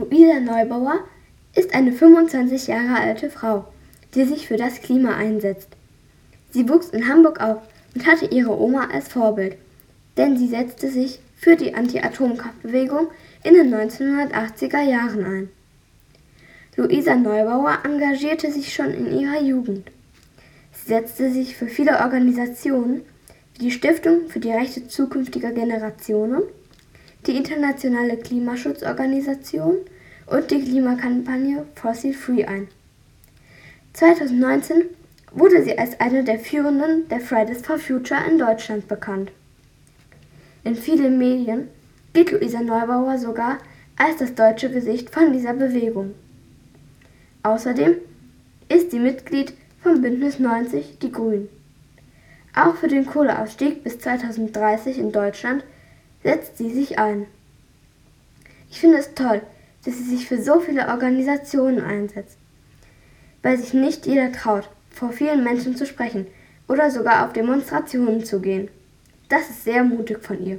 Luisa Neubauer ist eine 25 Jahre alte Frau, die sich für das Klima einsetzt. Sie wuchs in Hamburg auf und hatte ihre Oma als Vorbild, denn sie setzte sich für die Anti-Atomkraftbewegung in den 1980er Jahren ein. Luisa Neubauer engagierte sich schon in ihrer Jugend. Sie setzte sich für viele Organisationen wie die Stiftung für die Rechte zukünftiger Generationen, die Internationale Klimaschutzorganisation und die Klimakampagne Fossil Free ein. 2019 wurde sie als eine der führenden der Fridays for Future in Deutschland bekannt. In vielen Medien gilt Luisa Neubauer sogar als das deutsche Gesicht von dieser Bewegung. Außerdem ist sie Mitglied vom Bündnis 90 Die Grünen. Auch für den Kohleausstieg bis 2030 in Deutschland setzt sie sich ein. Ich finde es toll, dass sie sich für so viele Organisationen einsetzt, weil sich nicht jeder traut, vor vielen Menschen zu sprechen oder sogar auf Demonstrationen zu gehen. Das ist sehr mutig von ihr.